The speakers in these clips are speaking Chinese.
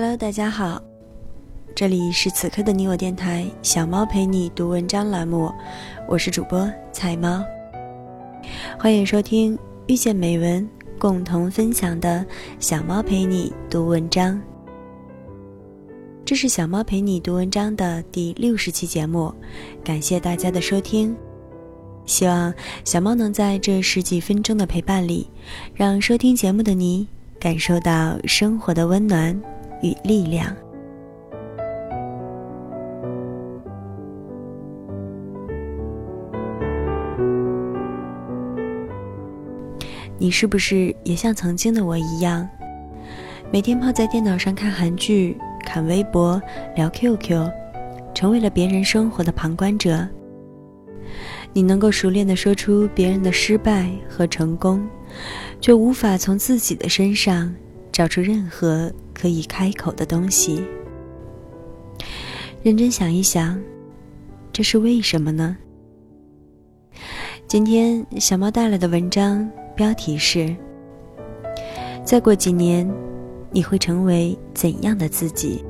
Hello，大家好，这里是此刻的你我电台小猫陪你读文章栏目，我是主播彩猫，欢迎收听遇见美文共同分享的小猫陪你读文章。这是小猫陪你读文章的第六十期节目，感谢大家的收听，希望小猫能在这十几分钟的陪伴里，让收听节目的你感受到生活的温暖。与力量。你是不是也像曾经的我一样，每天泡在电脑上看韩剧、看微博、聊 QQ，成为了别人生活的旁观者？你能够熟练的说出别人的失败和成功，却无法从自己的身上找出任何。可以开口的东西，认真想一想，这是为什么呢？今天小猫带来的文章标题是：再过几年，你会成为怎样的自己？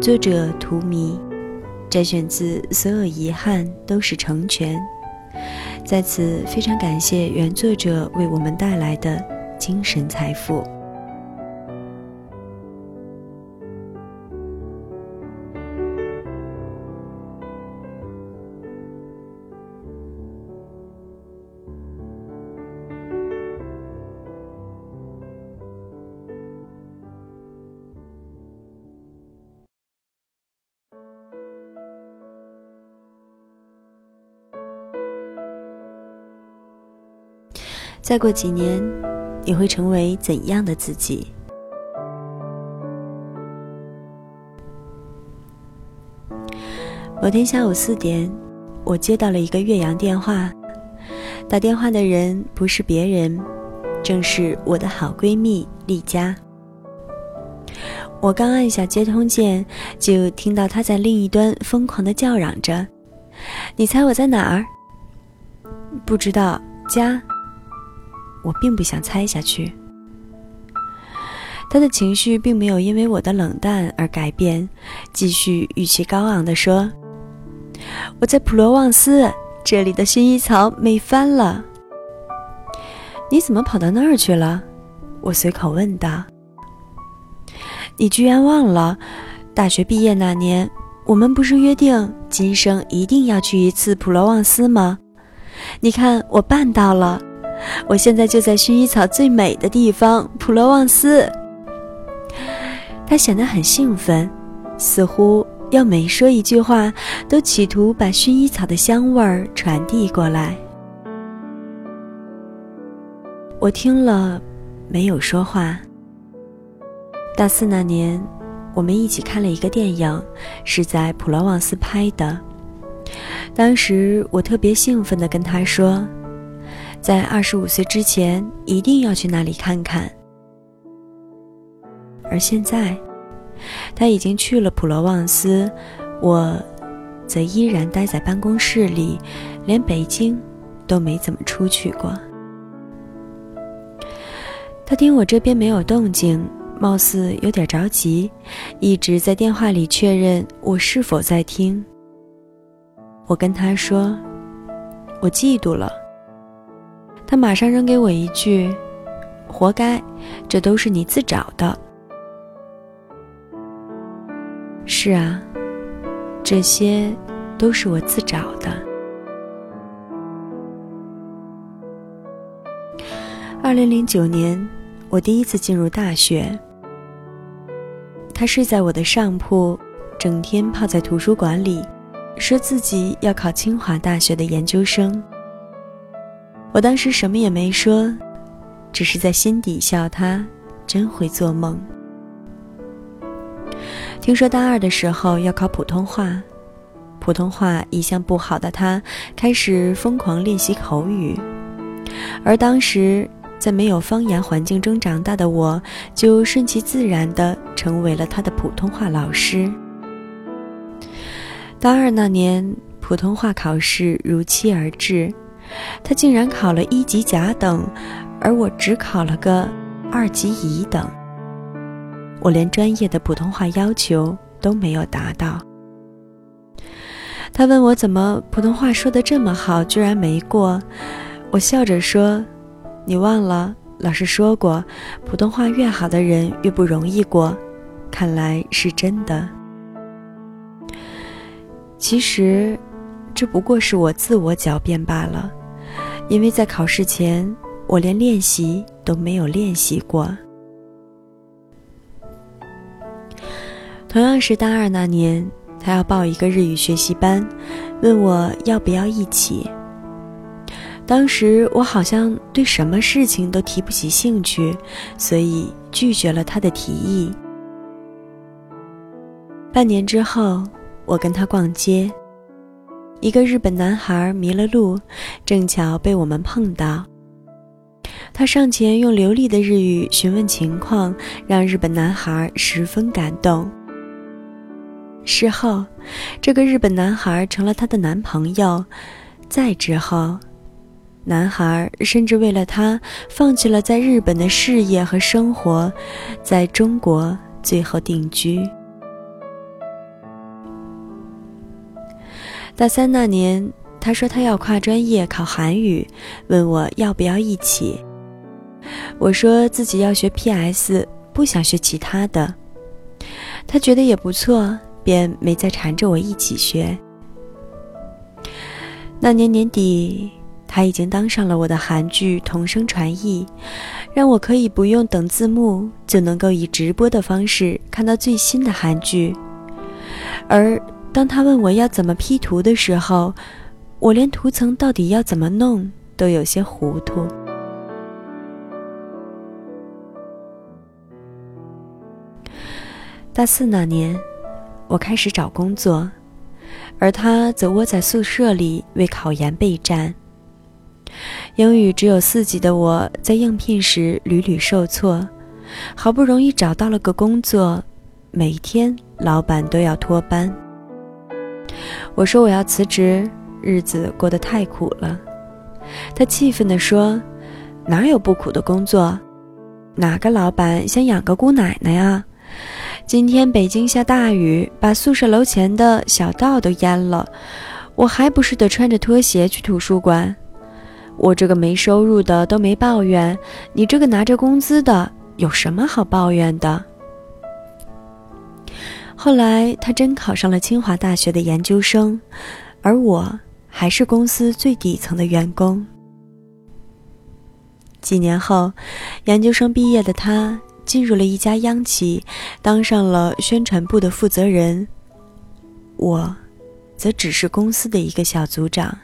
作者图迷，摘选自《所有遗憾都是成全》。在此，非常感谢原作者为我们带来的精神财富。再过几年，你会成为怎样的自己？某天下午四点，我接到了一个岳阳电话，打电话的人不是别人，正是我的好闺蜜丽佳。我刚按下接通键，就听到她在另一端疯狂的叫嚷着：“你猜我在哪儿？不知道家。”我并不想猜下去。他的情绪并没有因为我的冷淡而改变，继续语气高昂地说：“我在普罗旺斯，这里的薰衣草美翻了。”你怎么跑到那儿去了？我随口问道。你居然忘了，大学毕业那年，我们不是约定今生一定要去一次普罗旺斯吗？你看，我办到了。我现在就在薰衣草最美的地方——普罗旺斯。他显得很兴奋，似乎要每说一句话都企图把薰衣草的香味儿传递过来。我听了，没有说话。大四那年，我们一起看了一个电影，是在普罗旺斯拍的。当时我特别兴奋地跟他说。在二十五岁之前，一定要去那里看看。而现在，他已经去了普罗旺斯，我则依然待在办公室里，连北京都没怎么出去过。他听我这边没有动静，貌似有点着急，一直在电话里确认我是否在听。我跟他说：“我嫉妒了。”他马上扔给我一句：“活该，这都是你自找的。”是啊，这些都是我自找的。二零零九年，我第一次进入大学。他睡在我的上铺，整天泡在图书馆里，说自己要考清华大学的研究生。我当时什么也没说，只是在心底笑他真会做梦。听说大二的时候要考普通话，普通话一向不好的他开始疯狂练习口语，而当时在没有方言环境中长大的我，就顺其自然地成为了他的普通话老师。大二那年，普通话考试如期而至。他竟然考了一级甲等，而我只考了个二级乙等。我连专业的普通话要求都没有达到。他问我怎么普通话说的这么好，居然没过。我笑着说：“你忘了老师说过，普通话越好的人越不容易过。看来是真的。其实，这不过是我自我狡辩罢了，因为在考试前，我连练习都没有练习过。同样是大二那年。”他要报一个日语学习班，问我要不要一起。当时我好像对什么事情都提不起兴趣，所以拒绝了他的提议。半年之后，我跟他逛街，一个日本男孩迷了路，正巧被我们碰到。他上前用流利的日语询问情况，让日本男孩十分感动。事后，这个日本男孩成了她的男朋友。再之后，男孩甚至为了她放弃了在日本的事业和生活，在中国最后定居。大三那年，他说他要跨专业考韩语，问我要不要一起。我说自己要学 PS，不想学其他的。他觉得也不错。便没再缠着我一起学。那年年底，他已经当上了我的韩剧同声传译，让我可以不用等字幕就能够以直播的方式看到最新的韩剧。而当他问我要怎么 P 图的时候，我连图层到底要怎么弄都有些糊涂。大四那年。我开始找工作，而他则窝在宿舍里为考研备战。英语只有四级的我，在应聘时屡屡受挫，好不容易找到了个工作，每天老板都要拖班。我说我要辞职，日子过得太苦了。他气愤地说：“哪有不苦的工作？哪个老板想养个姑奶奶呀？”今天北京下大雨，把宿舍楼前的小道都淹了，我还不是得穿着拖鞋去图书馆？我这个没收入的都没抱怨，你这个拿着工资的有什么好抱怨的？后来他真考上了清华大学的研究生，而我还是公司最底层的员工。几年后，研究生毕业的他。进入了一家央企，当上了宣传部的负责人。我，则只是公司的一个小组长。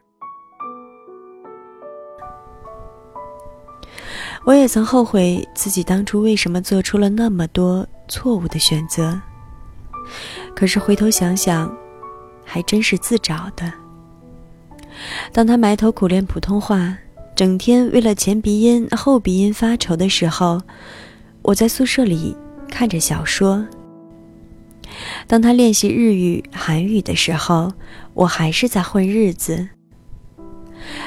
我也曾后悔自己当初为什么做出了那么多错误的选择。可是回头想想，还真是自找的。当他埋头苦练普通话，整天为了前鼻音后鼻音发愁的时候，我在宿舍里看着小说。当他练习日语、韩语的时候，我还是在混日子。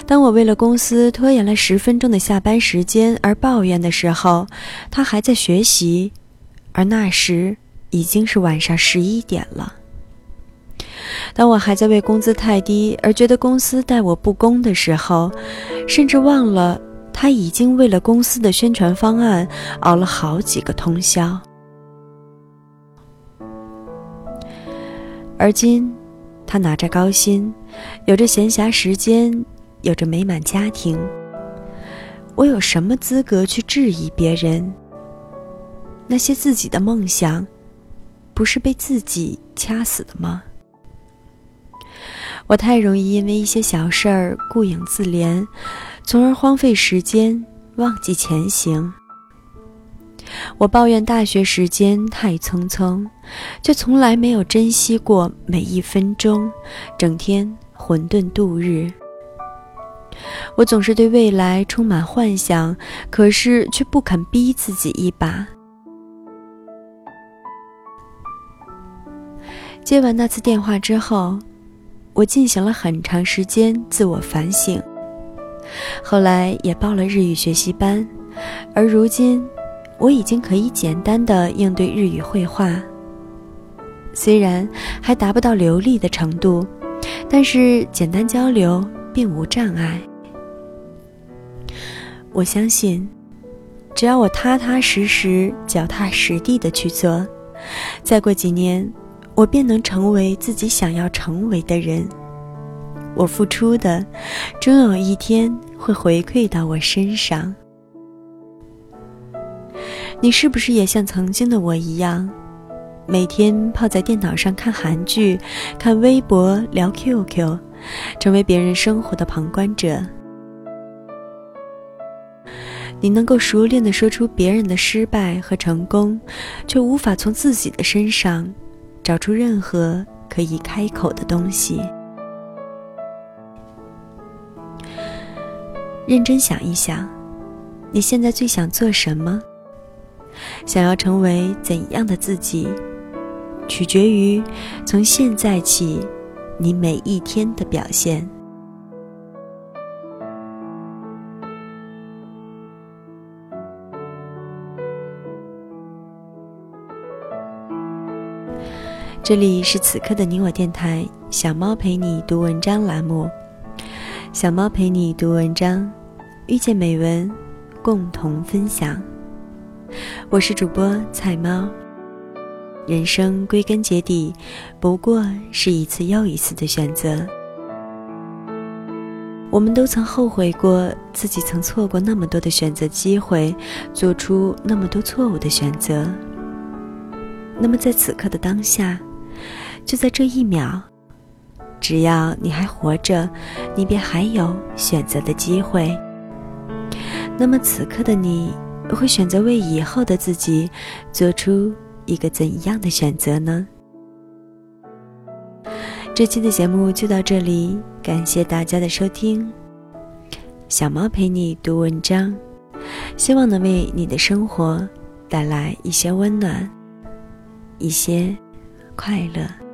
当我为了公司拖延了十分钟的下班时间而抱怨的时候，他还在学习，而那时已经是晚上十一点了。当我还在为工资太低而觉得公司待我不公的时候，甚至忘了。他已经为了公司的宣传方案熬了好几个通宵，而今他拿着高薪，有着闲暇时间，有着美满家庭。我有什么资格去质疑别人？那些自己的梦想，不是被自己掐死的吗？我太容易因为一些小事儿顾影自怜。从而荒废时间，忘记前行。我抱怨大学时间太匆匆，却从来没有珍惜过每一分钟，整天混沌度日。我总是对未来充满幻想，可是却不肯逼自己一把。接完那次电话之后，我进行了很长时间自我反省。后来也报了日语学习班，而如今，我已经可以简单的应对日语绘画。虽然还达不到流利的程度，但是简单交流并无障碍。我相信，只要我踏踏实实、脚踏实地的去做，再过几年，我便能成为自己想要成为的人。我付出的，终有一天会回馈到我身上。你是不是也像曾经的我一样？每天泡在电脑上看韩剧、看微博、聊 QQ，成为别人生活的旁观者。你能够熟练的说出别人的失败和成功，却无法从自己的身上找出任何可以开口的东西。认真想一想，你现在最想做什么？想要成为怎样的自己？取决于从现在起，你每一天的表现。这里是此刻的你我电台，小猫陪你读文章栏目，小猫陪你读文章，遇见美文，共同分享。我是主播菜猫。人生归根结底，不过是一次又一次的选择。我们都曾后悔过自己曾错过那么多的选择机会，做出那么多错误的选择。那么在此刻的当下，就在这一秒，只要你还活着，你便还有选择的机会。那么此刻的你，会选择为以后的自己做出？一个怎样的选择呢？这期的节目就到这里，感谢大家的收听。小猫陪你读文章，希望能为你的生活带来一些温暖，一些快乐。